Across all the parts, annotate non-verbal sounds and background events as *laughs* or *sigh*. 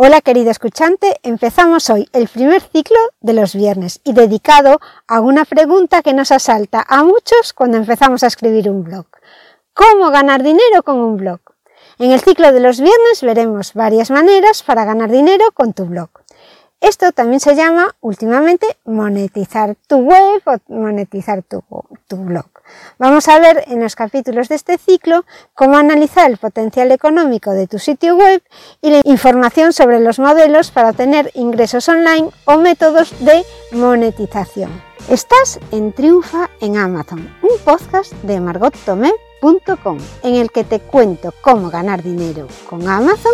Hola querido escuchante, empezamos hoy el primer ciclo de los viernes y dedicado a una pregunta que nos asalta a muchos cuando empezamos a escribir un blog. ¿Cómo ganar dinero con un blog? En el ciclo de los viernes veremos varias maneras para ganar dinero con tu blog. Esto también se llama últimamente monetizar tu web o monetizar tu, blog. Vamos a ver en los capítulos de este ciclo cómo analizar el potencial económico de tu sitio web y la información sobre los modelos para tener ingresos online o métodos de monetización. Estás en Triunfa en Amazon, un podcast de margottomé.com en el que te cuento cómo ganar dinero con Amazon.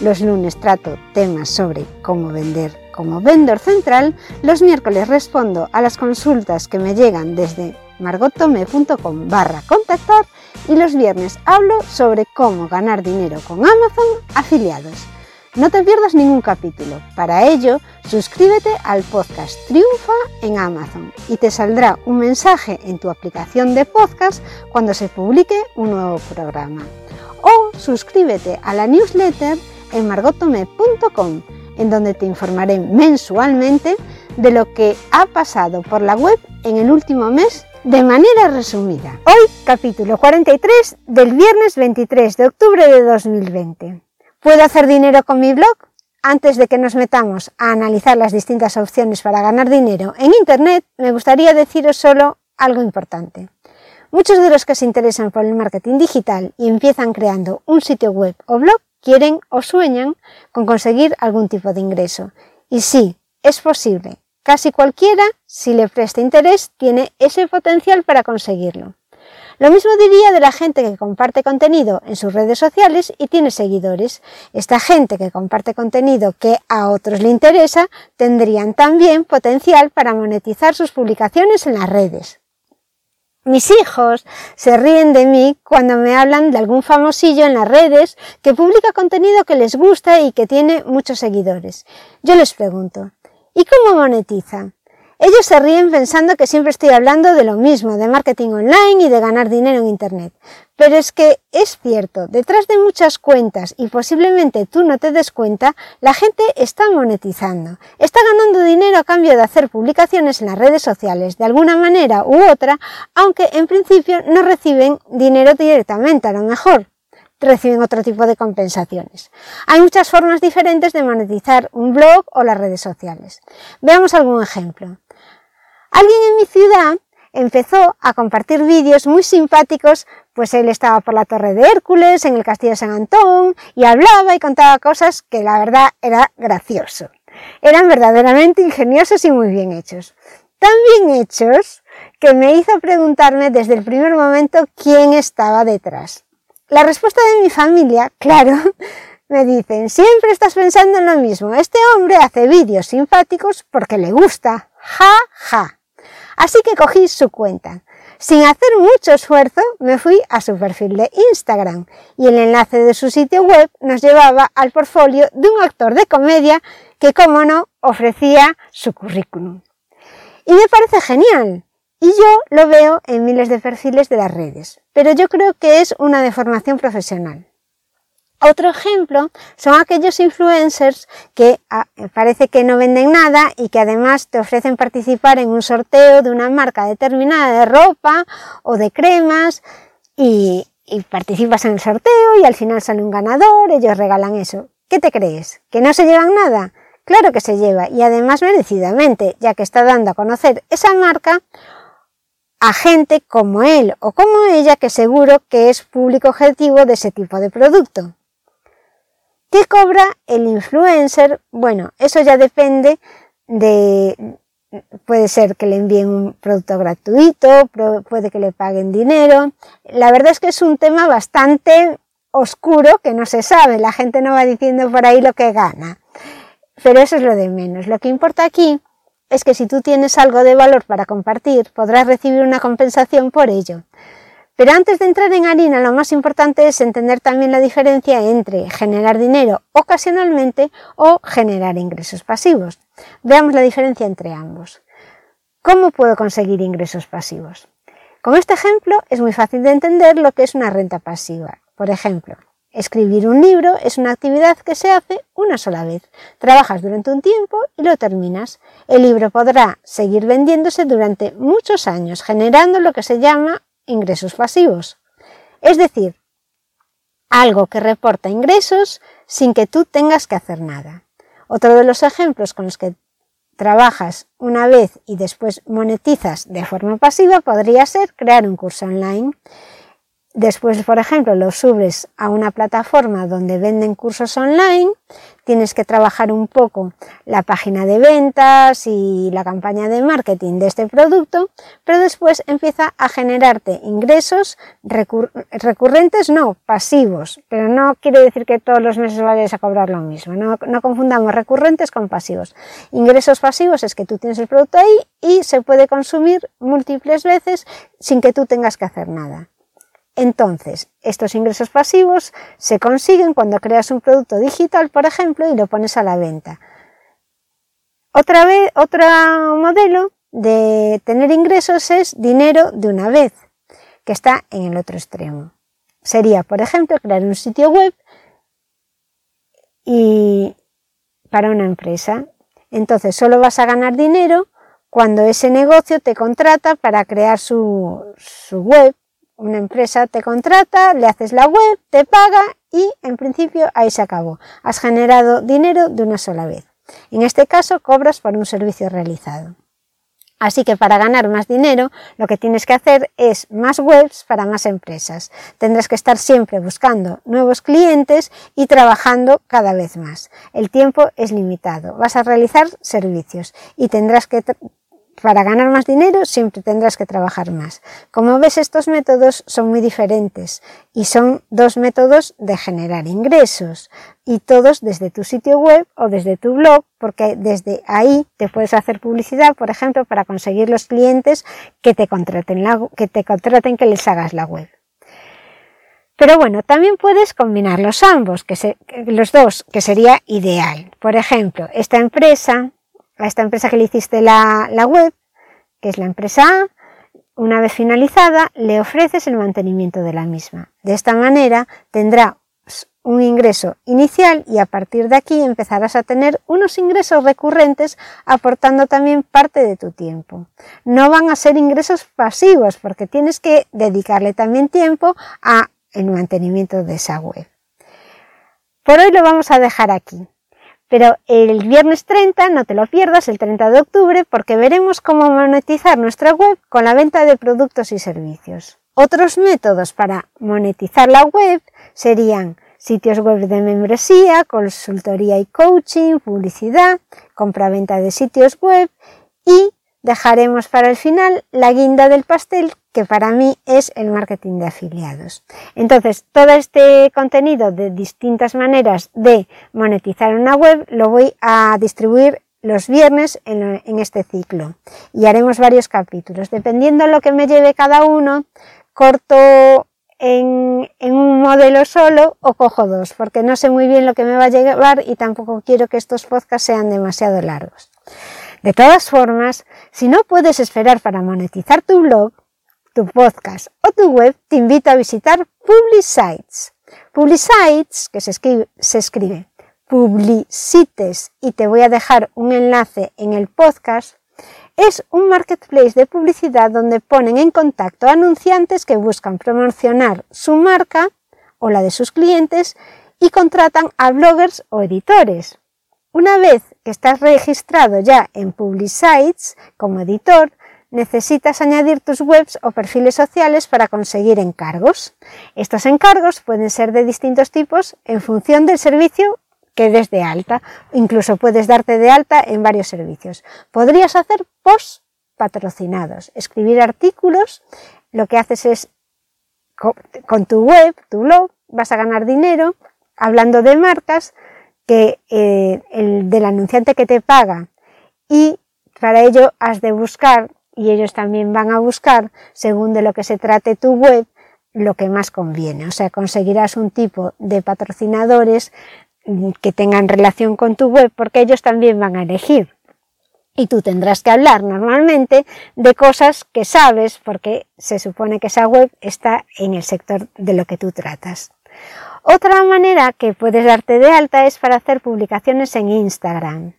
Los lunes trato temas sobre cómo vender como vendor central, los miércoles respondo a las consultas que me llegan desde margotome.com barra contactar y los viernes hablo sobre cómo ganar dinero con Amazon afiliados. No te pierdas ningún capítulo. Para ello, suscríbete al podcast Triunfa en Amazon y te saldrá un mensaje en tu aplicación de podcast cuando se publique un nuevo programa. O suscríbete a la newsletter en margotome.com en donde te informaré mensualmente de lo que ha pasado por la web en el último mes de manera resumida. Hoy, capítulo 43 del viernes 23 de octubre de 2020. ¿Puedo hacer dinero con mi blog? Antes de que nos metamos a analizar las distintas opciones para ganar dinero en Internet, me gustaría deciros solo algo importante. Muchos de los que se interesan por el marketing digital y empiezan creando un sitio web o blog quieren o sueñan con conseguir algún tipo de ingreso. Y sí, es posible. Casi cualquiera, si le presta interés, tiene ese potencial para conseguirlo. Lo mismo diría de la gente que comparte contenido en sus redes sociales y tiene seguidores. Esta gente que comparte contenido que a otros le interesa tendrían también potencial para monetizar sus publicaciones en las redes. Mis hijos se ríen de mí cuando me hablan de algún famosillo en las redes que publica contenido que les gusta y que tiene muchos seguidores. Yo les pregunto, ¿y cómo monetiza? Ellos se ríen pensando que siempre estoy hablando de lo mismo, de marketing online y de ganar dinero en Internet. Pero es que es cierto, detrás de muchas cuentas y posiblemente tú no te des cuenta, la gente está monetizando, está ganando dinero a cambio de hacer publicaciones en las redes sociales de alguna manera u otra, aunque en principio no reciben dinero directamente, a lo mejor reciben otro tipo de compensaciones. Hay muchas formas diferentes de monetizar un blog o las redes sociales. Veamos algún ejemplo. Alguien en mi ciudad empezó a compartir vídeos muy simpáticos, pues él estaba por la Torre de Hércules, en el Castillo de San Antón, y hablaba y contaba cosas que la verdad era gracioso. Eran verdaderamente ingeniosos y muy bien hechos. Tan bien hechos que me hizo preguntarme desde el primer momento quién estaba detrás. La respuesta de mi familia, *laughs* claro, me dicen, siempre estás pensando en lo mismo. Este hombre hace vídeos simpáticos porque le gusta. Ja, ja. Así que cogí su cuenta. Sin hacer mucho esfuerzo, me fui a su perfil de Instagram y el enlace de su sitio web nos llevaba al portfolio de un actor de comedia que, como no, ofrecía su currículum. Y me parece genial. Y yo lo veo en miles de perfiles de las redes, pero yo creo que es una deformación profesional. Otro ejemplo son aquellos influencers que ah, parece que no venden nada y que además te ofrecen participar en un sorteo de una marca determinada de ropa o de cremas y, y participas en el sorteo y al final sale un ganador, ellos regalan eso. ¿Qué te crees? ¿Que no se llevan nada? Claro que se lleva y además merecidamente, ya que está dando a conocer esa marca a gente como él o como ella que seguro que es público objetivo de ese tipo de producto. ¿Qué cobra el influencer? Bueno, eso ya depende de... Puede ser que le envíen un producto gratuito, puede que le paguen dinero. La verdad es que es un tema bastante oscuro que no se sabe. La gente no va diciendo por ahí lo que gana. Pero eso es lo de menos. Lo que importa aquí es que si tú tienes algo de valor para compartir, podrás recibir una compensación por ello. Pero antes de entrar en harina, lo más importante es entender también la diferencia entre generar dinero ocasionalmente o generar ingresos pasivos. Veamos la diferencia entre ambos. ¿Cómo puedo conseguir ingresos pasivos? Con este ejemplo es muy fácil de entender lo que es una renta pasiva. Por ejemplo, Escribir un libro es una actividad que se hace una sola vez. Trabajas durante un tiempo y lo terminas. El libro podrá seguir vendiéndose durante muchos años, generando lo que se llama ingresos pasivos. Es decir, algo que reporta ingresos sin que tú tengas que hacer nada. Otro de los ejemplos con los que trabajas una vez y después monetizas de forma pasiva podría ser crear un curso online. Después, por ejemplo, lo subes a una plataforma donde venden cursos online, tienes que trabajar un poco la página de ventas y la campaña de marketing de este producto, pero después empieza a generarte ingresos recurrentes, no, pasivos, pero no quiere decir que todos los meses vayas a cobrar lo mismo, no, no confundamos recurrentes con pasivos. Ingresos pasivos es que tú tienes el producto ahí y se puede consumir múltiples veces sin que tú tengas que hacer nada. Entonces, estos ingresos pasivos se consiguen cuando creas un producto digital, por ejemplo, y lo pones a la venta. Otra vez, otro modelo de tener ingresos es dinero de una vez, que está en el otro extremo. Sería, por ejemplo, crear un sitio web y para una empresa. Entonces, solo vas a ganar dinero cuando ese negocio te contrata para crear su, su web una empresa te contrata, le haces la web, te paga y en principio ahí se acabó. Has generado dinero de una sola vez. En este caso cobras por un servicio realizado. Así que para ganar más dinero lo que tienes que hacer es más webs para más empresas. Tendrás que estar siempre buscando nuevos clientes y trabajando cada vez más. El tiempo es limitado. Vas a realizar servicios y tendrás que para ganar más dinero siempre tendrás que trabajar más. Como ves, estos métodos son muy diferentes y son dos métodos de generar ingresos y todos desde tu sitio web o desde tu blog, porque desde ahí te puedes hacer publicidad, por ejemplo, para conseguir los clientes que te contraten, que te contraten que les hagas la web. Pero bueno, también puedes combinarlos los ambos, los dos, que sería ideal. Por ejemplo, esta empresa a esta empresa que le hiciste la, web, que es la empresa A, una vez finalizada, le ofreces el mantenimiento de la misma. De esta manera tendrá un ingreso inicial y a partir de aquí empezarás a tener unos ingresos recurrentes aportando también parte de tu tiempo. No van a ser ingresos pasivos porque tienes que dedicarle también tiempo a el mantenimiento de esa web. Por hoy lo vamos a dejar aquí. Pero el viernes 30 no te lo pierdas, el 30 de octubre, porque veremos cómo monetizar nuestra web con la venta de productos y servicios. Otros métodos para monetizar la web serían sitios web de membresía, consultoría y coaching, publicidad, compra-venta de sitios web y dejaremos para el final la guinda del pastel que para mí es el marketing de afiliados. Entonces, todo este contenido de distintas maneras de monetizar una web lo voy a distribuir los viernes en, este ciclo y haremos varios capítulos. Dependiendo de lo que me lleve cada uno, corto en, en, un modelo solo o cojo dos, porque no sé muy bien lo que me va a llevar y tampoco quiero que estos podcasts sean demasiado largos. De todas formas, si no puedes esperar para monetizar tu blog, tu podcast o tu web, te invito a visitar Publicites. Publicites, que se escribe, se escribe Publicites, y te voy a dejar un enlace en el podcast, es un marketplace de publicidad donde ponen en contacto anunciantes que buscan promocionar su marca o la de sus clientes y contratan a bloggers o editores. Una vez que estás registrado ya en Publicites como editor, necesitas añadir tus webs o perfiles sociales para conseguir encargos. Estos encargos pueden ser de distintos tipos en función del servicio que des de alta. Incluso puedes darte de alta en varios servicios. Podrías hacer posts patrocinados, escribir artículos. Lo que haces es con tu web, tu blog, vas a ganar dinero hablando de marcas que eh, el del anunciante que te paga y para ello has de buscar y ellos también van a buscar según de lo que se trate tu web lo que más conviene. O sea, conseguirás un tipo de patrocinadores que tengan relación con tu web porque ellos también van a elegir. Y tú tendrás que hablar normalmente de cosas que sabes porque se supone que esa web está en el sector de lo que tú tratas. Otra manera que puedes darte de alta es para hacer publicaciones en Instagram.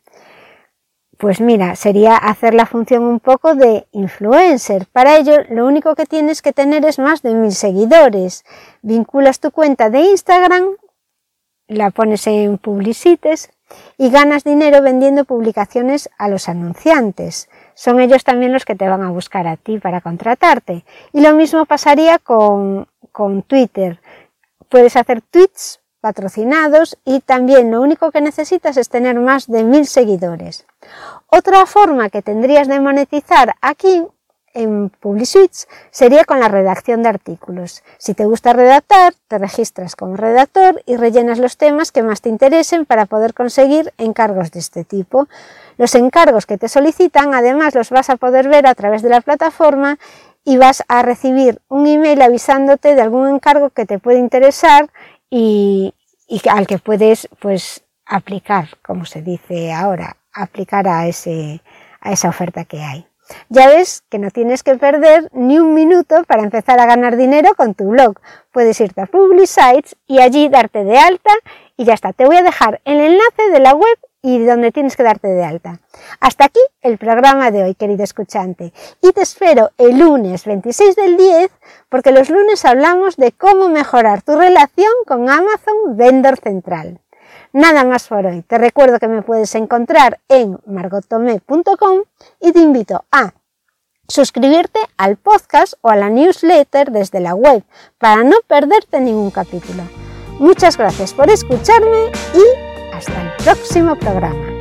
Pues mira, sería hacer la función un poco de influencer. Para ello, lo único que tienes que tener es más de mil seguidores. Vinculas tu cuenta de Instagram, la pones en Publicites y ganas dinero vendiendo publicaciones a los anunciantes. Son ellos también los que te van a buscar a ti para contratarte. Y lo mismo pasaría con, con Twitter. Puedes hacer tweets patrocinados y también lo único que necesitas es tener más de mil seguidores. Otra forma que tendrías de monetizar aquí en PubliSuites sería con la redacción de artículos. Si te gusta redactar, te registras como redactor y rellenas los temas que más te interesen para poder conseguir encargos de este tipo. Los encargos que te solicitan además los vas a poder ver a través de la plataforma y vas a recibir un email avisándote de algún encargo que te puede interesar y, al que puedes pues aplicar, como se dice ahora, aplicar a, ese, a esa oferta que hay. Ya ves que no tienes que perder ni un minuto para empezar a ganar dinero con tu blog. Puedes irte a Publicites y allí darte de alta y ya está. Te voy a dejar el enlace de la web y donde tienes que darte de alta. Hasta aquí el programa de hoy, querido escuchante. Y te espero el lunes 26 del 10 porque los lunes hablamos de cómo mejorar tu relación con Amazon Vendor Central. Nada más por hoy. Te recuerdo que me puedes encontrar en margotome.com y te invito a suscribirte al podcast o a la newsletter desde la web para no perderte ningún capítulo. Muchas gracias por escucharme y hasta el próximo programa.